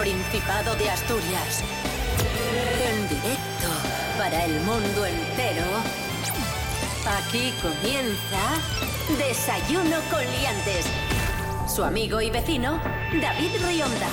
Principado de Asturias. En directo para el mundo entero. Aquí comienza Desayuno con Liantes. Su amigo y vecino, David Rionda.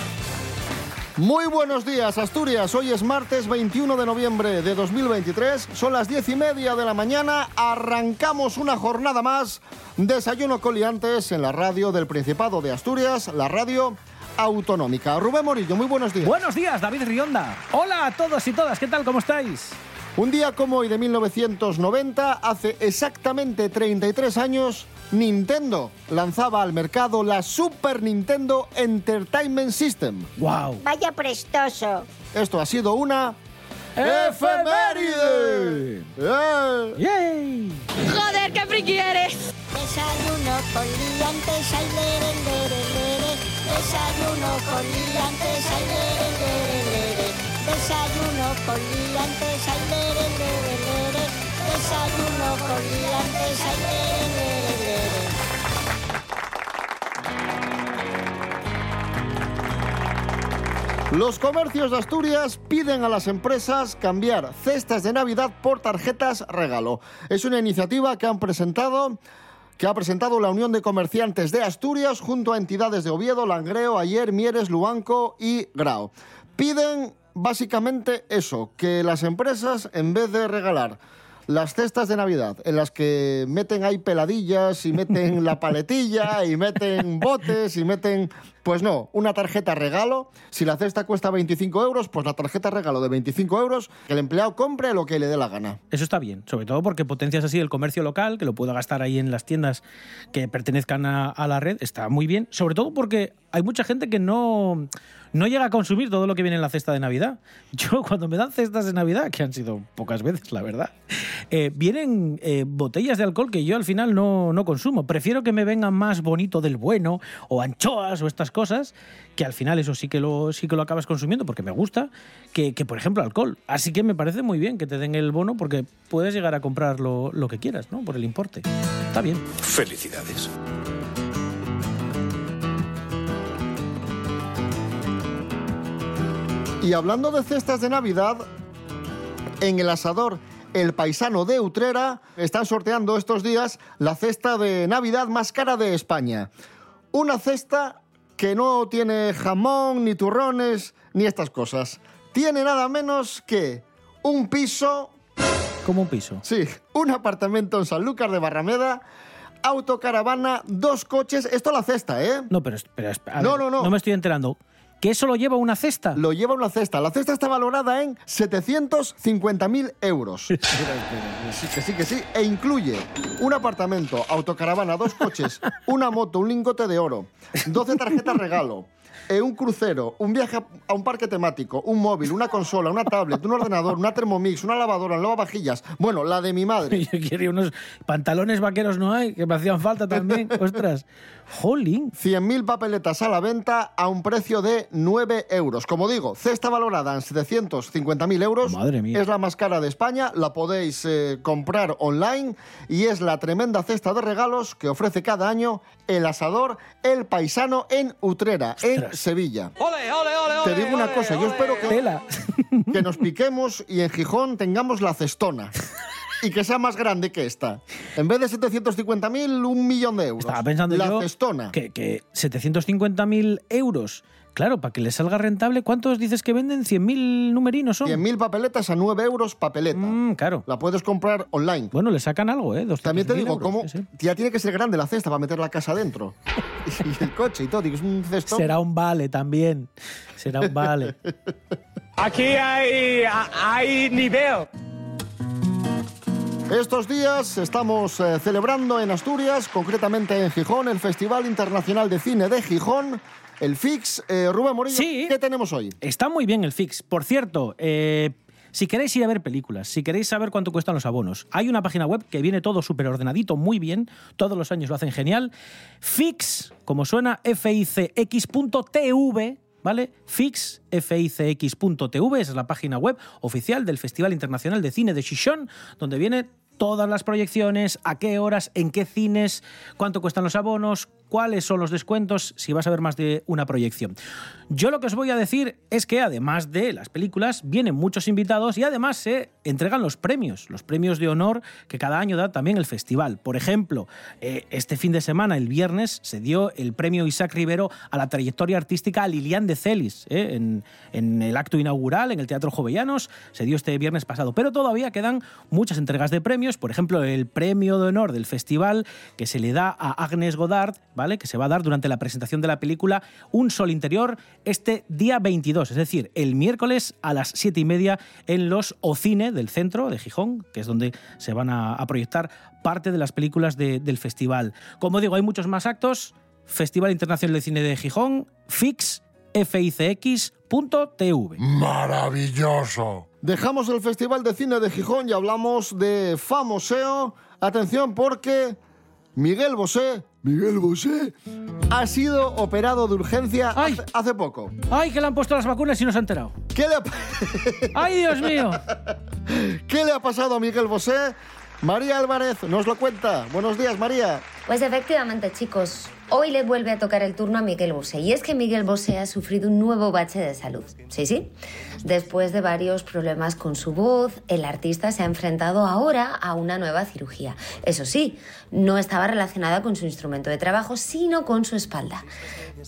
Muy buenos días, Asturias. Hoy es martes 21 de noviembre de 2023. Son las diez y media de la mañana. Arrancamos una jornada más. Desayuno coliantes en la radio del Principado de Asturias, la radio autonómica. Rubén Morillo, muy buenos días. Buenos días, David Rionda. Hola a todos y todas, ¿qué tal? ¿Cómo estáis? Un día como hoy de 1990, hace exactamente 33 años, Nintendo lanzaba al mercado la Super Nintendo Entertainment System. ¡Wow! Vaya prestoso. Esto ha sido una efeméride. ¡Eh! ¡Yay! Joder, qué friki eres. Desayuno con liantes, ay, lere, lere, lere. Desayuno con liantes, ay, lere. Desayuno con liantes, ay. Desayuno con liantes, ay. Los comercios de Asturias piden a las empresas cambiar cestas de Navidad por tarjetas regalo. Es una iniciativa que han presentado que ha presentado la Unión de Comerciantes de Asturias junto a entidades de Oviedo, Langreo, Ayer, Mieres, Luanco y Grao. Piden básicamente eso, que las empresas en vez de regalar las cestas de Navidad, en las que meten ahí peladillas y meten la paletilla y meten botes y meten... Pues no, una tarjeta regalo. Si la cesta cuesta 25 euros, pues la tarjeta regalo de 25 euros, que el empleado compre lo que le dé la gana. Eso está bien, sobre todo porque potencias así el comercio local, que lo pueda gastar ahí en las tiendas que pertenezcan a, a la red, está muy bien, sobre todo porque hay mucha gente que no, no llega a consumir todo lo que viene en la cesta de Navidad. Yo cuando me dan cestas de Navidad, que han sido pocas veces, la verdad, eh, vienen eh, botellas de alcohol que yo al final no, no consumo. Prefiero que me vengan más bonito del bueno, o anchoas, o estas cosas, que al final eso sí que lo, sí que lo acabas consumiendo porque me gusta, que, que, por ejemplo alcohol. Así que me parece muy bien que te den el bono porque puedes llegar a comprar lo, lo que quieras, ¿no? Por el importe. Está bien. Felicidades. Y hablando de cestas de Navidad, en el asador El Paisano de Utrera están sorteando estos días la cesta de Navidad más cara de España. Una cesta que no tiene jamón, ni turrones, ni estas cosas. Tiene nada menos que un piso, Como un piso. sí, un apartamento en Sanlúcar de Barrameda, autocaravana, dos coches. Esto la cesta, ¿eh? No, pero, pero a No, no, no. No me estoy enterando. ¿Que eso lo lleva una cesta? Lo lleva una cesta. La cesta está valorada en 750.000 euros. Sí, que sí, que sí. E incluye un apartamento, autocaravana, dos coches, una moto, un lingote de oro, 12 tarjetas regalo, eh, un crucero, un viaje a- a un parque temático, un móvil, una consola, una tablet, un ordenador, una Thermomix, una lavadora, un lavavajillas. Bueno, la de mi madre. Yo quería unos pantalones vaqueros, no hay, que me hacían falta también. Ostras. Jolín. 100.000 papeletas a la venta a un precio de 9 euros. Como digo, cesta valorada en 750.000 euros. Madre mía. Es la más cara de España, la podéis eh, comprar online y es la tremenda cesta de regalos que ofrece cada año el asador El Paisano en Utrera, en. Sevilla. Te digo una cosa, yo espero que, Tela. que nos piquemos y en Gijón tengamos la cestona. Y que sea más grande que esta. En vez de 750.000, un millón de euros. Estaba pensando la yo cestona. que, que 750.000 euros. Claro, para que le salga rentable, ¿cuántos dices que venden? ¿100.000 numerinos son? 100.000 papeletas a 9 euros papeleta. Mm, claro. La puedes comprar online. Bueno, le sacan algo, ¿eh? 200.000 También te digo, euros, ¿cómo? sí, sí. Ya tiene que ser grande la cesta para meter la casa dentro. y el coche y todo. Es un cestón. Será un vale también. Será un vale. Aquí hay, hay nivel. Estos días estamos eh, celebrando en Asturias, concretamente en Gijón, el Festival Internacional de Cine de Gijón, el FIX. Eh, Rubén Morillo, Sí. ¿qué tenemos hoy? Está muy bien el fix. Por cierto, eh, si queréis ir a ver películas, si queréis saber cuánto cuestan los abonos, hay una página web que viene todo súper ordenadito, muy bien. Todos los años lo hacen genial. Fix, como suena, fixx.tv. ¿Vale? Es la página web oficial del Festival Internacional de Cine de Gijón, donde viene todas las proyecciones, a qué horas, en qué cines, cuánto cuestan los abonos, cuáles son los descuentos si vas a ver más de una proyección. Yo lo que os voy a decir es que además de las películas, vienen muchos invitados y además se entregan los premios, los premios de honor que cada año da también el festival. Por ejemplo, eh, este fin de semana, el viernes, se dio el premio Isaac Rivero a la trayectoria artística Lilian de Celis eh, en el acto inaugural en el Teatro Jovellanos. Se dio este viernes pasado. Pero todavía quedan muchas entregas de premios. Por ejemplo, el premio de honor del festival que se le da a Agnes Godard, ¿vale? que se va a dar durante la presentación de la película Un Sol Interior este día 22, es decir, el miércoles a las 7 y media en los Ocine del centro de Gijón, que es donde se van a, a proyectar parte de las películas de- del festival. Como digo, hay muchos más actos. Festival Internacional de Cine de Gijón, FIX, FICX.tv. Maravilloso. Dejamos el Festival de Cine de Gijón y hablamos de Famoseo. Atención porque Miguel Bosé, Miguel Bosé, ha sido operado de urgencia Ay. hace, hace poco. ¡Ay, que le han puesto las vacunas y no se ha enterado! ¿Qué le, ha, ¡Ay, Dios mío! ¿Qué le ha pasado a Miguel Bosé? María Álvarez nos lo cuenta. Buenos días, María. Pues efectivamente, chicos, hoy le vuelve a tocar el turno a Miguel Bosé. Y es que Miguel Bosé ha sufrido un nuevo bache de salud. Sí, sí. Después de varios problemas con su voz, el artista se ha enfrentado ahora a una nueva cirugía. Eso sí, no estaba relacionada con su instrumento de trabajo, sino con su espalda.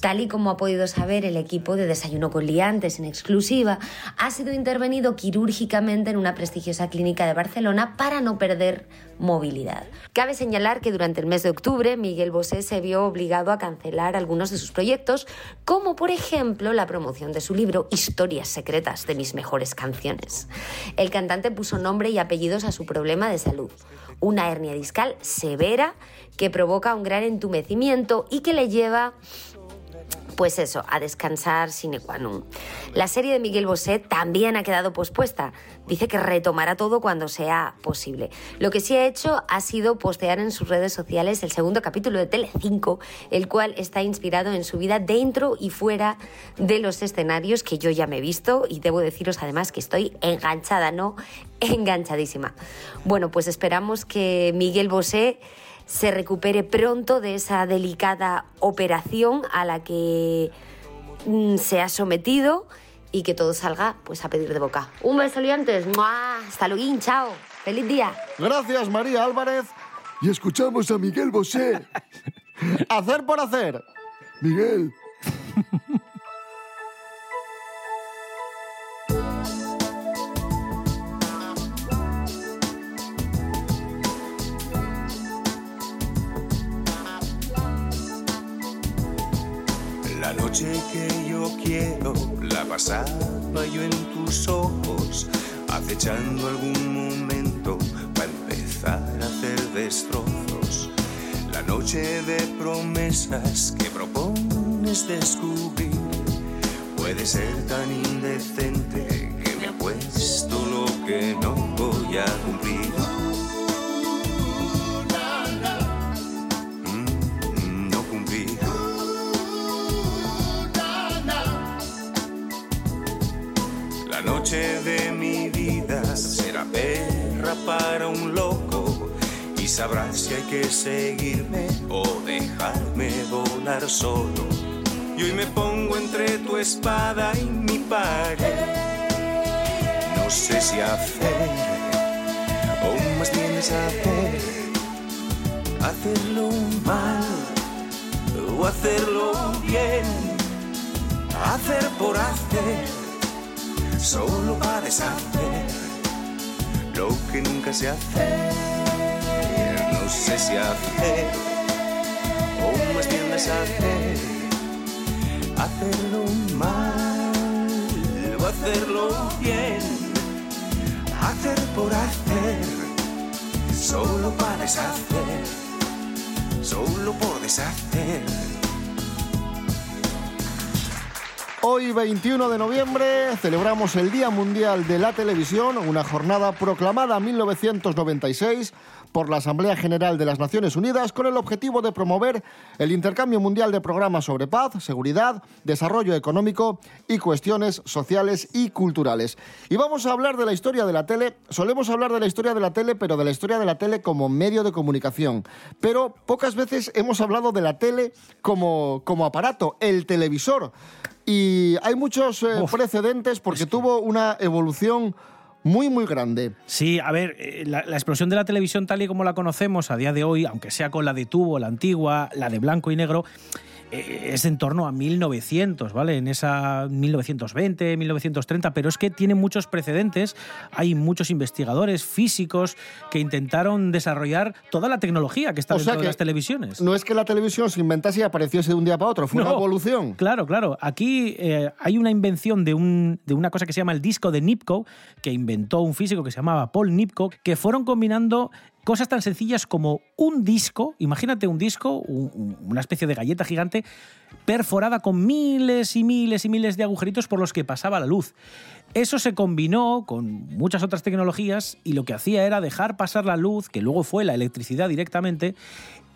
Tal y como ha podido saber el equipo de Desayuno con Liantes en exclusiva, ha sido intervenido quirúrgicamente en una prestigiosa clínica de Barcelona para no perder movilidad. Cabe señalar que durante el mes de octubre Miguel Bosé se vio obligado a cancelar algunos de sus proyectos, como por ejemplo la promoción de su libro Historias secretas de mis mejores canciones. El cantante puso nombre y apellidos a su problema de salud, una hernia discal severa que provoca un gran entumecimiento y que le lleva pues eso, a descansar sine qua non. La serie de Miguel Bosé también ha quedado pospuesta. Dice que retomará todo cuando sea posible. Lo que sí ha hecho ha sido postear en sus redes sociales el segundo capítulo de Telecinco, el cual está inspirado en su vida dentro y fuera de los escenarios que yo ya me he visto y debo deciros además que estoy enganchada, no enganchadísima. Bueno, pues esperamos que Miguel Bosé se recupere pronto de esa delicada operación a la que mm, se ha sometido y que todo salga pues a pedir de boca. Un beso liantes, ¡Mua! hasta luego, chao, feliz día. Gracias, María Álvarez. Y escuchamos a Miguel Bosé. Hacer por hacer. Miguel, noche que yo quiero la pasaba yo en tus ojos, acechando algún momento para empezar a hacer destrozos. La noche de promesas que propones descubrir puede ser tan indecente que me apuesto lo que no voy a cumplir. De mi vida será perra para un loco y sabrás si hay que seguirme o dejarme volar solo. Y hoy me pongo entre tu espada y mi pared. No sé si hacer o más bien saber hacerlo mal o hacerlo bien, hacer por hacer solo para deshacer lo que nunca se hace. No sé si hacer o más bien deshacer, hacerlo mal o hacerlo bien, hacer por hacer, solo para deshacer, solo por deshacer. Hoy 21 de noviembre celebramos el Día Mundial de la Televisión, una jornada proclamada en 1996 por la Asamblea General de las Naciones Unidas con el objetivo de promover el intercambio mundial de programas sobre paz, seguridad, desarrollo económico y cuestiones sociales y culturales. Y vamos a hablar de la historia de la tele. Solemos hablar de la historia de la tele, pero de la historia de la tele como medio de comunicación. Pero pocas veces hemos hablado de la tele como, como aparato, el televisor. Y hay muchos eh, precedentes porque tuvo una evolución muy, muy grande. Sí, a ver, eh, la, la explosión de la televisión tal y como la conocemos a día de hoy, aunque sea con la de tubo, la antigua, la de blanco y negro, es en torno a 1900, ¿vale? En esa 1920, 1930, pero es que tiene muchos precedentes. Hay muchos investigadores físicos que intentaron desarrollar toda la tecnología que está O dentro de las televisiones. No es que la televisión se inventase y apareciese de un día para otro, fue una evolución. Claro, claro. Aquí eh, hay una invención de, un, de una cosa que se llama el disco de Nipkow, que inventó un físico que se llamaba Paul Nipkow, que fueron combinando cosas tan sencillas como un disco, imagínate un disco, un- un- una especie de galleta gigante, perforada con miles y miles y miles de agujeritos por los que pasaba la luz. Eso se combinó con muchas otras tecnologías y lo que hacía era dejar pasar la luz, que luego fue la electricidad directamente,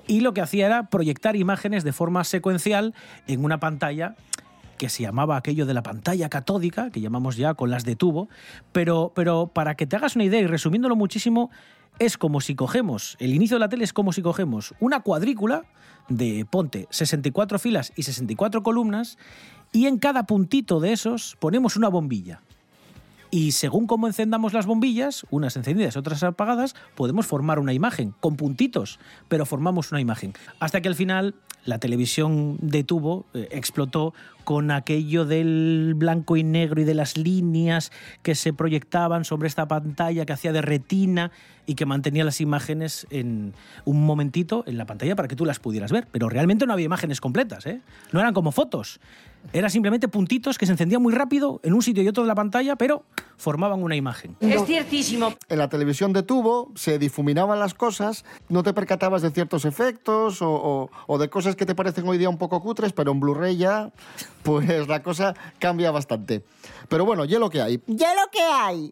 y lo que hacía era proyectar imágenes de forma secuencial en una pantalla que se llamaba aquello de la pantalla catódica, que llamamos ya con las de tubo, pero, pero para que te hagas una idea y resumiéndolo muchísimo, es como si cogemos, el inicio de la tele es como si cogemos una cuadrícula de, ponte, 64 filas y 64 columnas, y en cada puntito de esos ponemos una bombilla. Y según cómo encendamos las bombillas, unas encendidas otras apagadas, podemos formar una imagen con puntitos, pero formamos una imagen. Hasta que al final la televisión de tubo eh, explotó con aquello del blanco y negro y de las líneas que se proyectaban sobre esta pantalla que hacía de retina y que mantenía las imágenes en un momentito en la pantalla para que tú las pudieras ver. Pero realmente no había imágenes completas, ¿eh? No eran como fotos. Eran simplemente puntitos que se encendían muy rápido en un sitio y otro de la pantalla, pero formaban una imagen. Es ciertísimo. En la televisión de tubo se difuminaban las cosas, no te percatabas de ciertos efectos o, o- o de cosas que te parecen hoy día un poco cutres, pero en Blu-ray ya, pues la cosa cambia bastante. Pero bueno, ya lo que hay. Ya lo que hay.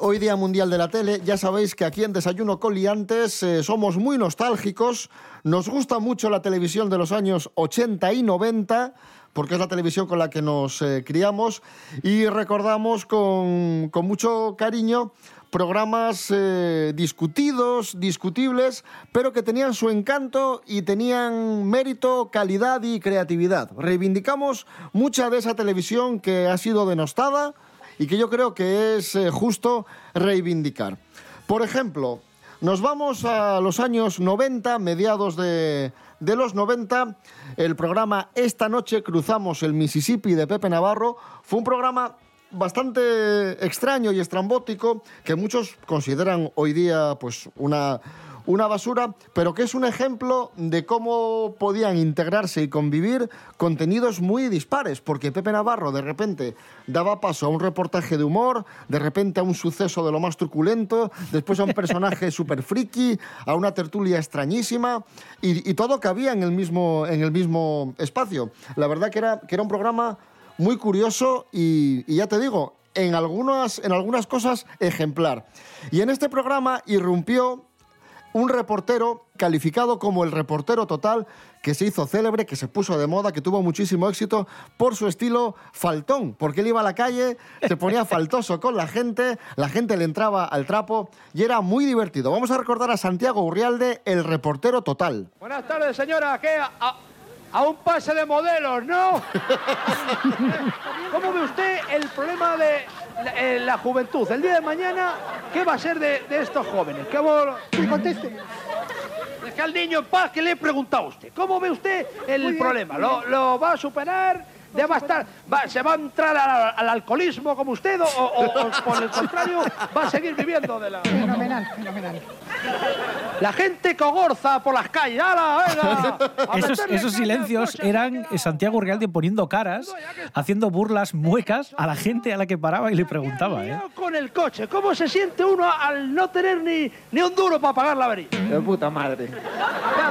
Hoy Día Mundial de la Tele, ya sabéis que aquí en Desayuno con Liantes eh, somos muy nostálgicos, nos gusta mucho la televisión de los años 80 y 90, porque es la televisión con la que nos eh, criamos, y recordamos con, con mucho cariño programas eh, discutidos, discutibles, pero que tenían su encanto y tenían mérito, calidad y creatividad. Reivindicamos mucha de esa televisión que ha sido denostada, y que yo creo que es eh, justo reivindicar. Por ejemplo, nos vamos a los años 90, mediados de, de los 90, el programa Esta noche cruzamos el Mississippi de Pepe Navarro fue un programa bastante extraño y estrambótico que muchos consideran hoy día pues una una basura, pero que es un ejemplo de cómo podían integrarse y convivir contenidos muy dispares, porque Pepe Navarro de repente daba paso a un reportaje de humor, de repente a un suceso de lo más truculento, después a un personaje súper friki, a una tertulia extrañísima, y, y todo cabía en el mismo, en el mismo espacio. La verdad que era, que era un programa muy curioso y, y ya te digo, en algunas, en algunas cosas ejemplar. Y en este programa irrumpió un reportero calificado como el reportero total que se hizo célebre, que se puso de moda, que tuvo muchísimo éxito por su estilo faltón, porque él iba a la calle, se ponía faltoso con la gente, la gente le entraba al trapo y era muy divertido. Vamos a recordar a Santiago Urrialde, el reportero total. Buenas tardes, señora. ¿Qué? A, a un pase de modelos, ¿no? ¿Cómo ve usted el problema de la, eh, la juventud? El día de mañana, ¿qué va a ser de, de estos jóvenes? ¿Cómo... Que conteste. Deja al niño en paz, que le he preguntado a usted. ¿Cómo ve usted el problema? ¿Lo, lo va a superar? ¿Ya va a estar, va- ¿Se va a entrar al, al alcoholismo como usted o, o- o por el contrario va a seguir viviendo de la... Fenomenal, fenomenal. La gente cogorza por las calles. ¡Hala, venga! A Esos, esos silencios coche, eran Santiago Realde poniendo caras, haciendo burlas muecas a la gente a la que paraba y le preguntaba. ¿eh? con el coche. ¿Cómo se siente uno al no tener ni, ni un duro para pagar la avería? De puta madre.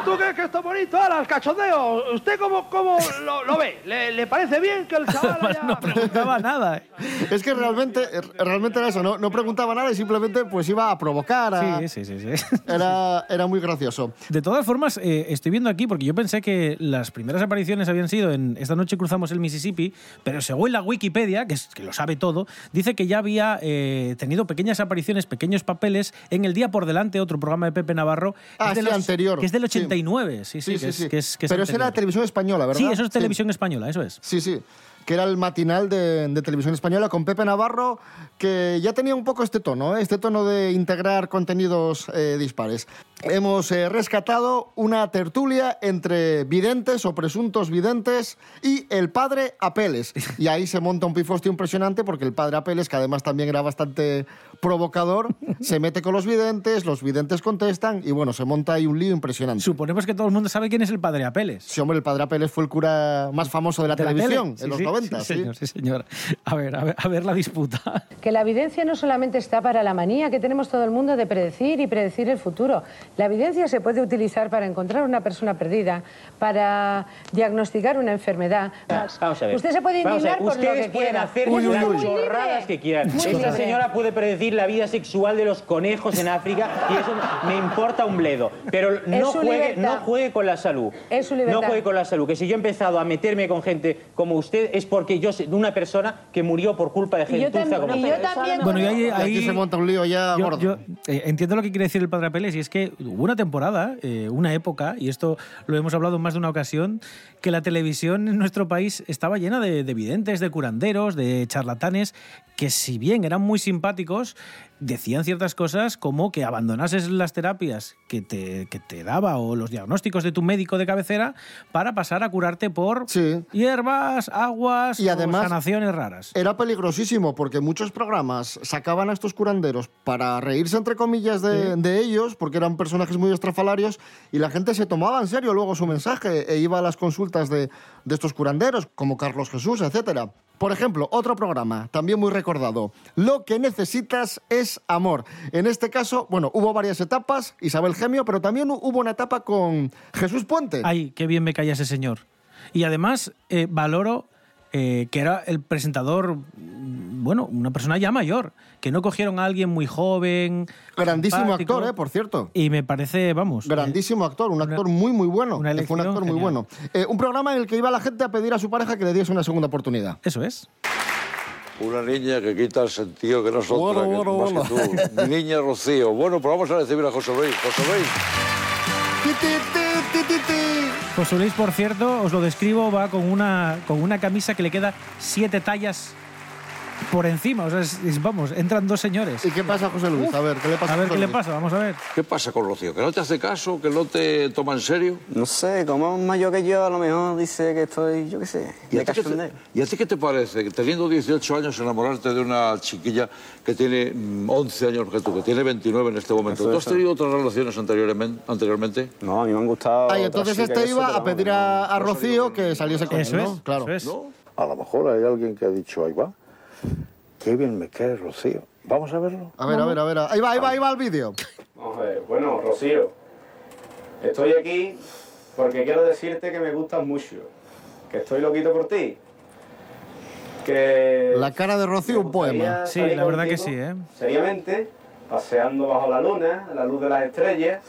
¿Tú crees que esto es bonito? Ahora, el cachondeo. ¿Usted cómo, cómo lo, lo ve? ¿Le, le parece bien que el chaval haya... No preguntaba nada. ¿eh? Es que realmente, realmente era eso, no, no preguntaba nada y simplemente pues iba a provocar. a- Sí, sí, sí, sí. Era, era muy gracioso. De todas formas, eh, estoy viendo aquí, porque yo pensé que las primeras apariciones habían sido en Esta noche cruzamos el Mississippi, pero según la Wikipedia, que, es, que lo sabe todo, dice que ya había eh, tenido pequeñas apariciones, pequeños papeles en El Día por Delante, otro programa de Pepe Navarro. Ah, es sí, los- anterior. Que es del Sí. 89, sí, sí, Sí, que, sí, es, sí. que es- que es Pero eso era televisión española, ¿verdad? Sí, eso es televisión española, eso es. Sí, sí. Que era el matinal de, de televisión española con Pepe Navarro, que ya tenía un poco este tono, ¿eh? este tono de integrar contenidos eh, dispares. Hemos eh, rescatado una tertulia entre videntes o presuntos videntes y el padre Apeles. Y ahí se monta un pifostio impresionante porque el padre Apeles, que además también era bastante provocador, se mete con los videntes, los videntes contestan y bueno, se monta ahí un lío impresionante. Suponemos que todo el mundo sabe quién es el padre Apeles. Sí, hombre, el padre Apeles fue el cura más famoso de la De la televisión en los Sí, sí, 90. Sí, sí. señor, sí, señor. A ver, a ver, a ver la disputa. Que la evidencia no solamente está para la manía que tenemos todo el mundo de predecir y predecir el futuro. La evidencia se puede utilizar para encontrar una persona perdida, para diagnosticar una enfermedad. Vamos a ver. Usted se puede indignar por lo Ustedes que pueden quiera. hacer Uy, uy, las uy. chorradas que quieran. Muy Esta libre. señora puede predecir la vida sexual de los conejos en África y eso me importa un bledo. Pero no su juegue, no juegue con la salud. Es su libertad. No juegue con la salud. Que si yo he empezado a meterme con gente como usted es porque yo soy una persona que murió por culpa de gentuza también- como y yo también- Bueno, y ahí, aquí se monta un lío ya yo, gordo. yo, eh, entiendo lo que quiere decir el padre Apeles y es que hubo una temporada, eh, una época, y esto lo hemos hablado en más de una ocasión, que la televisión en nuestro país estaba llena de, de videntes, de curanderos, de charlatanes, que si bien eran muy simpáticos, decían ciertas cosas como que abandonases las terapias que te, que te daba o los diagnósticos de tu médico de cabecera para pasar a curarte por hierbas, aguas Y o además- sanaciones raras. Era peligrosísimo porque muchos programas sacaban a estos curanderos para reírse, entre comillas, de, Sí. de ellos, porque eran personajes muy estrafalarios, y la gente se tomaba en serio luego su mensaje e iba a las consultas de, estos curanderos, como Carlos Jesús, etcétera. Por ejemplo, otro programa, también muy recordado. Lo que necesitas es amor. En este caso, bueno, hubo varias etapas, Isabel Gemio, pero también hubo una etapa con Jesús Puente. Ay, qué bien me caía ese señor. Y además eh, valoro eh, que era el presentador, bueno, una persona ya mayor, que no cogieron a alguien muy joven. Grandísimo actor, ¿eh? Por cierto. Y me parece, vamos. Grandísimo actor, un actor muy, muy bueno. una un actor muy bueno. Eh, un programa en el que iba la gente a pedir a su pareja que le diese una segunda oportunidad. Eso es. Una niña que quita el sentido que no es otra, Bueno, que bueno, más que tú. Niña Rocío. Bueno, pues vamos a recibir a José Luis. José Luis. José Luis, por cierto, os lo describo, va con una, con una camisa que le queda siete tallas por encima. O sea, es- es- vamos, entran dos señores. ¿Y qué pasa, José Luis? A ver, ¿qué le pasa A ver José qué le pasa, vamos a ver. ¿Qué pasa con Rocío? ¿Que no te hace caso? ¿Que no te toma en serio? No sé, como es mayor que yo, a lo mejor dice que estoy, yo qué sé, ¿Y a, de cachondeo. te, ¿Y a ti qué te parece? que Teniendo 18 años, enamorarte de una chiquilla que tiene mm, 11 años que tú, que tiene 29 en este momento. Eso, ¿Tú has eso. tenido otras relaciones anteriormente? anteriormente? No, a mí me han gustado. Ah, y otras entonces este iba a pedir a, a Rocío que saliese con Eso él, ¿no? es, Claro. eso es. ¿No? A lo mejor hay alguien que ha dicho, ahí va. Qué bien me cae Rocío. Vamos a verlo. A ver, a ver, a ver. Ahí va, ahí va, ahí va el vídeo. Bueno, Rocío, estoy aquí porque quiero decirte que me gustas mucho, que estoy loquito por ti, que La cara de Rocío, un poema. Sí, la verdad que sí, ¿eh? seriamente, paseando bajo la luna, a la luz de las estrellas,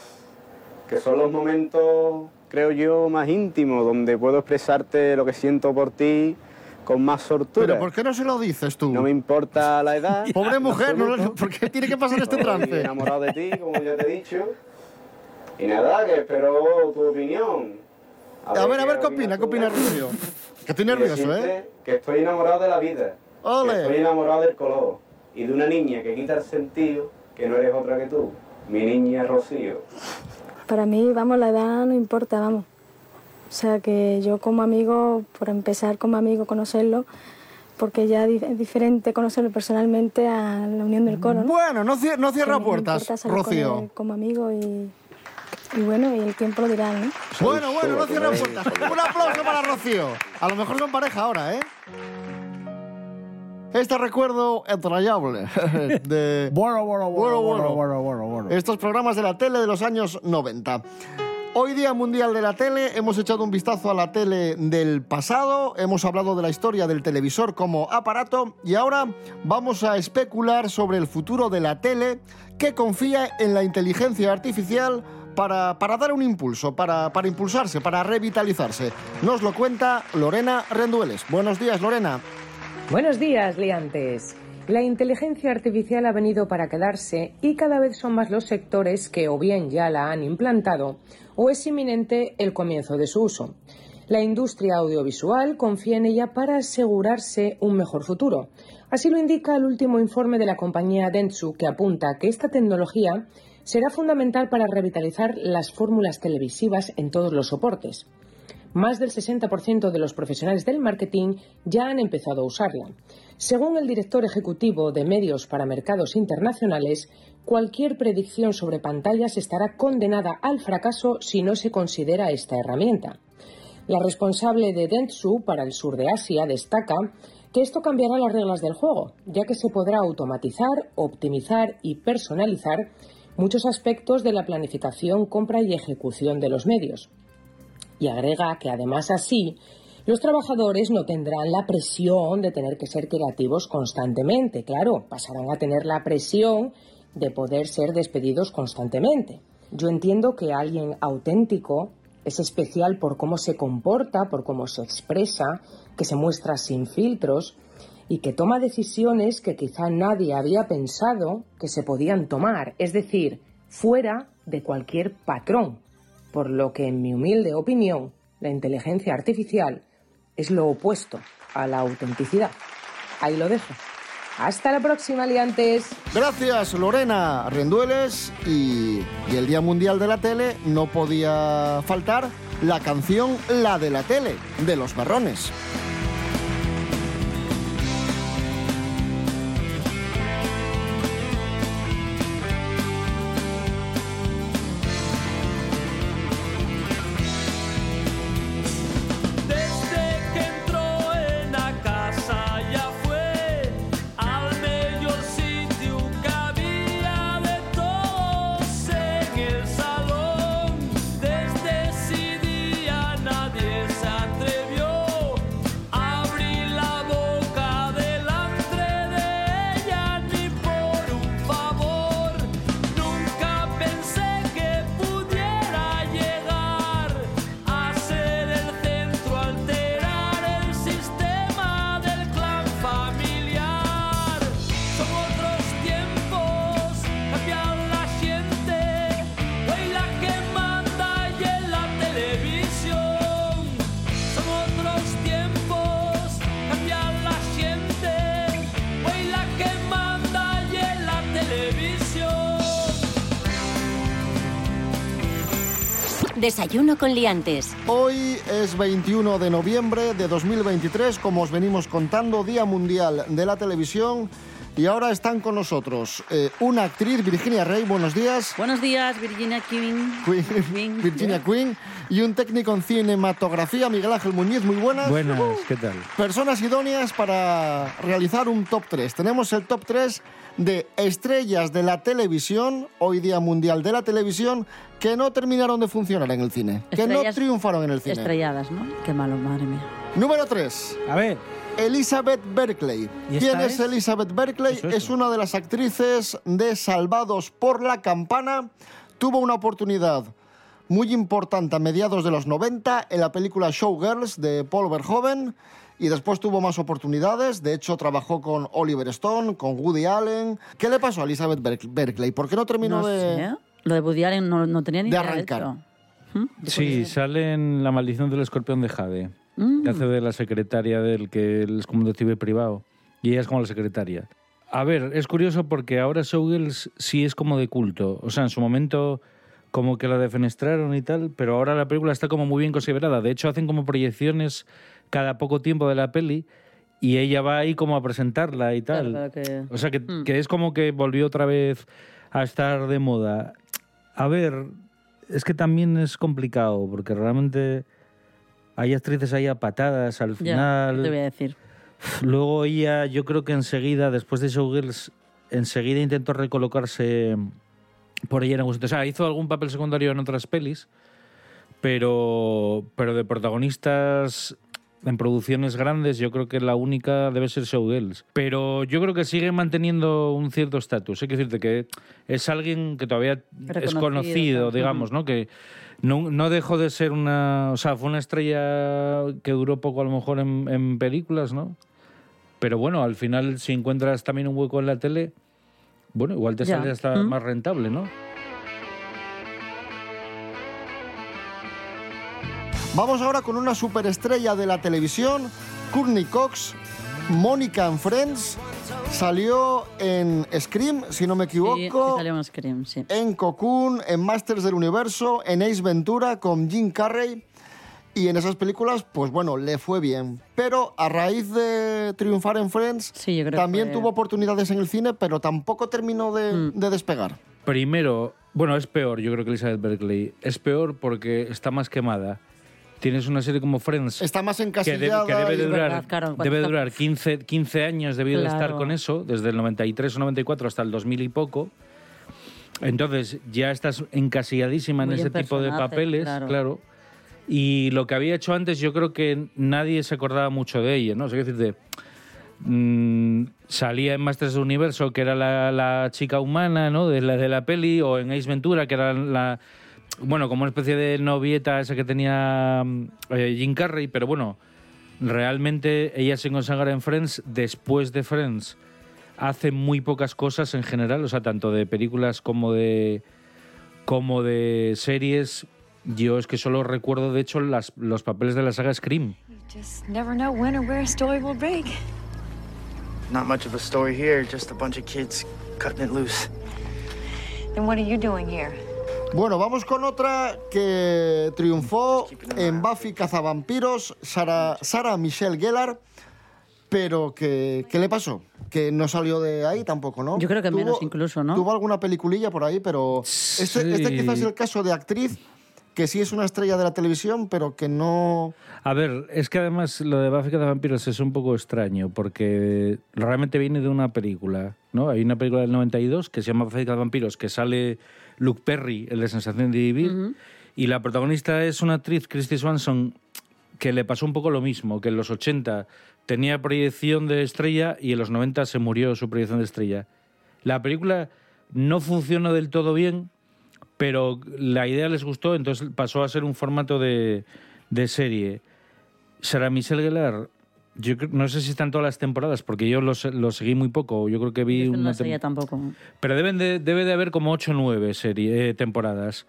que son los momentos, creo yo, más íntimos, donde puedo expresarte lo que siento por ti con más sortura. Pero ¿por qué no se lo dices tú? No me importa la edad. Pobre mujer, ¿no? ¿por qué tiene que pasar este Estoy trance? enamorado de ti, como ya te he dicho. Y nada, que espero tu opinión. A ver, a ver, ¿qué opina? ¿Qué opina Rocío? Que estoy nervioso, ¿eh? Que estoy enamorado de la vida. Ole. Que estoy enamorado del color. Y de una niña que quita el sentido, que no eres otra que tú. Mi niña Rocío. Para mí, vamos, la edad no importa, vamos. O sea, que yo como amigo, por empezar como amigo, conocerlo, porque ya es diferente conocerlo personalmente a la unión del coro, ¿no? Bueno, no, cier- no cierra puertas, con Rocío. él como amigo y... Y bueno, y el tiempo lo dirá, ¿no? Bueno, bueno, no cierren puertas. Un aplauso para Rocío. A lo mejor son pareja ahora, ¿eh? Este recuerdo entrañable de... Bueno, bueno, Bueno, bueno, bueno. bueno, bueno, bueno. estos programas de la tele de los años 90. Hoy Día Mundial de la Tele, hemos echado un vistazo a la tele del pasado, hemos hablado de la historia del televisor como aparato y ahora vamos a especular sobre el futuro de la tele que confía en la inteligencia artificial para, para dar un impulso, para, para impulsarse, para revitalizarse. Nos lo cuenta Lorena Rendueles. Buenos días, Lorena. Buenos días, liantes. La inteligencia artificial ha venido para quedarse y cada vez son más los sectores que o bien ya la han implantado o es inminente el comienzo de su uso. La industria audiovisual confía en ella para asegurarse un mejor futuro. Así lo indica el último informe de la compañía Dentsu, que apunta que esta tecnología será fundamental para revitalizar las fórmulas televisivas en todos los soportes. Más del 60% de los profesionales del marketing ya han empezado a usarla. Según el director ejecutivo de medios para mercados internacionales, cualquier predicción sobre pantallas estará condenada al fracaso si no se considera esta herramienta. La responsable de Dentsu para el sur de Asia destaca que esto cambiará las reglas del juego, ya que se podrá automatizar, optimizar y personalizar muchos aspectos de la planificación, compra y ejecución de los medios y agrega que además así los trabajadores no tendrán la presión de tener que ser creativos constantemente, claro, pasarán a tener la presión de poder ser despedidos constantemente. Yo entiendo que alguien auténtico es especial por cómo se comporta, por cómo se expresa, que se muestra sin filtros y que toma decisiones que quizá nadie había pensado que se podían tomar, es decir, fuera de cualquier patrón por lo que, en mi humilde opinión, la inteligencia artificial es lo opuesto a la autenticidad. Ahí lo dejo. Hasta la próxima, liantes. Gracias, Lorena Rendueles. Y, y el Día Mundial de la Tele no podía faltar la canción La de la Tele, de los Marrones. Desayuno con liantes. Hoy es 21 de noviembre de 2023, como os venimos contando, Día Mundial de la Televisión. Y ahora están con nosotros eh, una actriz, Virginia Rey, buenos días. Buenos días, Virginia King. Queen- Virginia Queen. Y un técnico en cinematografía, Miguel Ángel Muñiz, muy buenas. Buenas, ¿qué tal? Personas idóneas para realizar un top 3. Tenemos el top 3 de estrellas de la televisión, hoy Día Mundial de la Televisión, que no terminaron de funcionar en el cine, que no Estrellas triunfaron en el cine. Estrelladas, ¿no? Qué malo, madre mía. Número 3. A ver. Elizabeth Berkley. ¿Y ¿Quién es es? Elizabeth Berkley? Eso, eso. Es una de las actrices de Salvados por la Campana. Tuvo una oportunidad muy importante a mediados de los 90 en la película Showgirls de Paul Verhoeven y después tuvo más oportunidades. De hecho, trabajó con Oliver Stone, con Woody Allen. ¿Qué le pasó a Elizabeth Berk- Berkley? ¿Por qué no terminó No de...? sé. Lo de Woody Allen no, no tenía ni de idea arrancar. ¿Mm? Sí, sale en La maldición del escorpión de Jade, Mm. que hace de la secretaria del que es como un detective privado, y ella es como la secretaria. A ver, es curioso porque ahora Showgirls sí es como de culto. O sea, en su momento como que la defenestraron y tal, pero ahora la película está como muy bien considerada. De hecho, hacen como proyecciones cada poco tiempo de la peli y ella va ahí como a presentarla y tal. Claro, claro que- O sea, que, Mm. que es como que volvió otra vez a estar de moda. A ver, es que también es complicado, porque realmente hay actrices ahí a patadas al final. ¿qué te voy a decir? Luego ella, yo creo que enseguida, después de Showgirls, enseguida intentó recolocarse por ella en algún sitio. O sea, hizo algún papel secundario en otras pelis, pero, pero de protagonistas en producciones grandes, yo creo que la única debe ser Showgirls. Pero yo creo que sigue manteniendo un cierto estatus. Hay que decirte que es alguien que todavía es conocido, digamos, ¿no? Que no, no dejó de ser una... O sea, fue una estrella que duró poco a lo mejor en, en películas, ¿no? Pero bueno, al final si encuentras también un hueco en la tele, bueno, igual te Ya. sale hasta Mm. más rentable, ¿no? Vamos ahora con una superestrella de la televisión, Courtney Cox, Mónica en Friends. Salió en Scream, si no me Sí, sí equivoco. salió un Scream, sí. en Cocoon, en Masters del Universo, en Ace Ventura con Jim Carrey. Y en esas películas, pues bueno, le fue bien. Pero a raíz de triunfar en Friends, creo también que- tuvo oportunidades en el cine, pero tampoco terminó de, Mm. de despegar. Primero, bueno, es peor, yo creo que Elizabeth Berkley. Es peor porque está más quemada. Tienes una serie como Friends. Está más que, debe- encasillada. que debe, de durar, claro, debe de durar 15, 15 años debido de estar Claro. con eso, desde el 93 o 94 hasta el 2000 y poco. Entonces ya estás encasilladísima en Muy ese en tipo de papeles, claro. claro. Y lo que había hecho antes, yo creo que nadie se acordaba mucho de ella, ¿no? O sea, decirte, mm, salía en Masters del Universo, que era la, la chica humana, ¿no? De la, de la peli, o en Ace Ventura, que era la. Bueno, como una especie de novieta esa que tenía mm, eh, Jim Carrey, pero bueno, realmente ella se consagra en Friends después de Friends. Hace muy pocas cosas en general, o sea, tanto de películas como de como de series. Yo es que solo recuerdo, de hecho, las, los papeles de la saga Scream. Just never know when or where a story will break. Not much of a story here, just a bunch of kids cutting it loose. Then what are you doing here? Bueno, vamos con otra que triunfó en Buffy Cazavampiros, Sara, Sara Michelle Gellar, pero que, ¿qué le pasó? Que no salió de ahí tampoco, ¿no? Yo creo que menos incluso, ¿no? Tuvo alguna peliculilla por ahí, pero este, este quizás es el caso de actriz que sí es una estrella de la televisión, pero que no... A ver, es que además lo de Buffy Vampiros es un poco extraño porque realmente viene de una película, ¿no? Hay una película del 92 que se llama Buffy Vampiros que sale Luke Perry, el de Sensación de Vivir, y la protagonista es una actriz, Christy Swanson, que le pasó un poco lo mismo, que en los 80 tenía proyección de estrella y en los 90 se murió su proyección de estrella. La película no funcionó del todo bien, pero la idea les gustó, entonces pasó a ser un formato de, de serie. Sarah Michelle Gellar, yo no sé si están todas las temporadas, porque yo lo, se- lo seguí muy poco. Yo creo que vi Yo una no seguía tampoco. Pero deben de, debe de haber como 8 o 9 serie, eh, temporadas.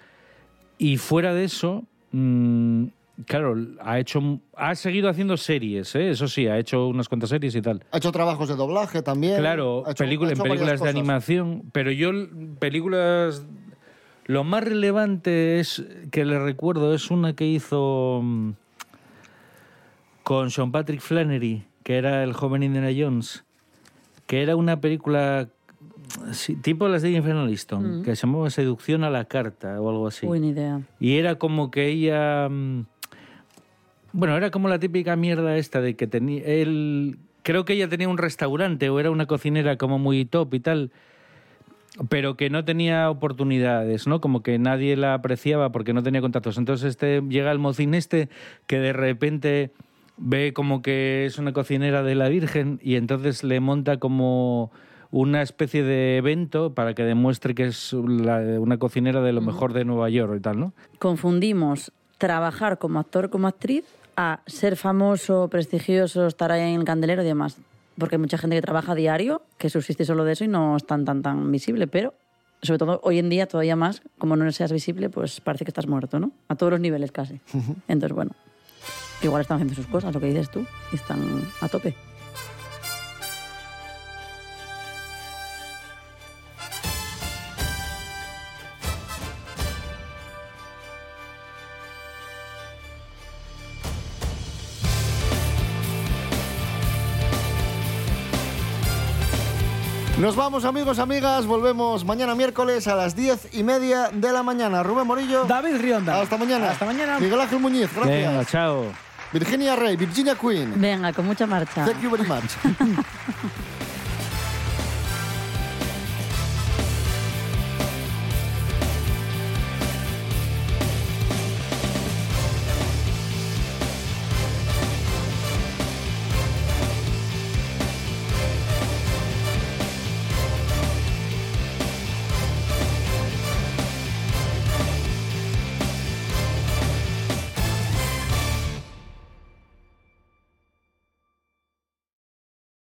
Y fuera de eso, mm, claro, ha hecho ha seguido haciendo series, ¿eh? eso sí, ha hecho unas cuantas series y tal. Ha hecho trabajos de doblaje también. Claro, ha hecho- película- ha hecho en películas de animación, pero yo películas lo más relevante es que le recuerdo es una que hizo mm, con Sean Patrick Flannery, que era el joven Indiana Jones, que era una película sí, tipo las de Jennifer Aniston, Mm. que se llamaba Seducción a la carta o algo así. Ni idea. Y era como que ella. mm, Bueno, era como la típica mierda esta de que tenía. Él. Creo que ella tenía un restaurante o era una cocinera como muy top y tal. Pero que no tenía oportunidades, ¿no? Como que nadie la apreciaba porque no tenía contactos. Entonces este llega el mocín este que de repente ve como que es una cocinera de la Virgen y entonces le monta como una especie de evento para que demuestre que es la- una cocinera de lo mejor de Nueva York y tal, ¿no? Confundimos trabajar como actor, como actriz, a ser famoso, prestigioso, estar ahí en el candelero y demás. Porque hay mucha gente que trabaja a diario, que subsiste solo de eso y no es tan, tan, tan visible, pero sobre todo hoy en día todavía más, como no seas visible, pues parece que estás muerto, ¿no? A todos los niveles casi. Entonces, bueno, igual están haciendo sus cosas, lo que dices tú, y están a tope. Nos vamos, amigos, amigas. Volvemos mañana miércoles a las diez y media de la mañana. Rubén Morillo. David Rionda. Hasta mañana. Hasta mañana. Miguel Ángel Muñiz, gracias. Venga, chao. Virginia Rey, Virginia Queen. Venga, con mucha marcha. Thank you very much.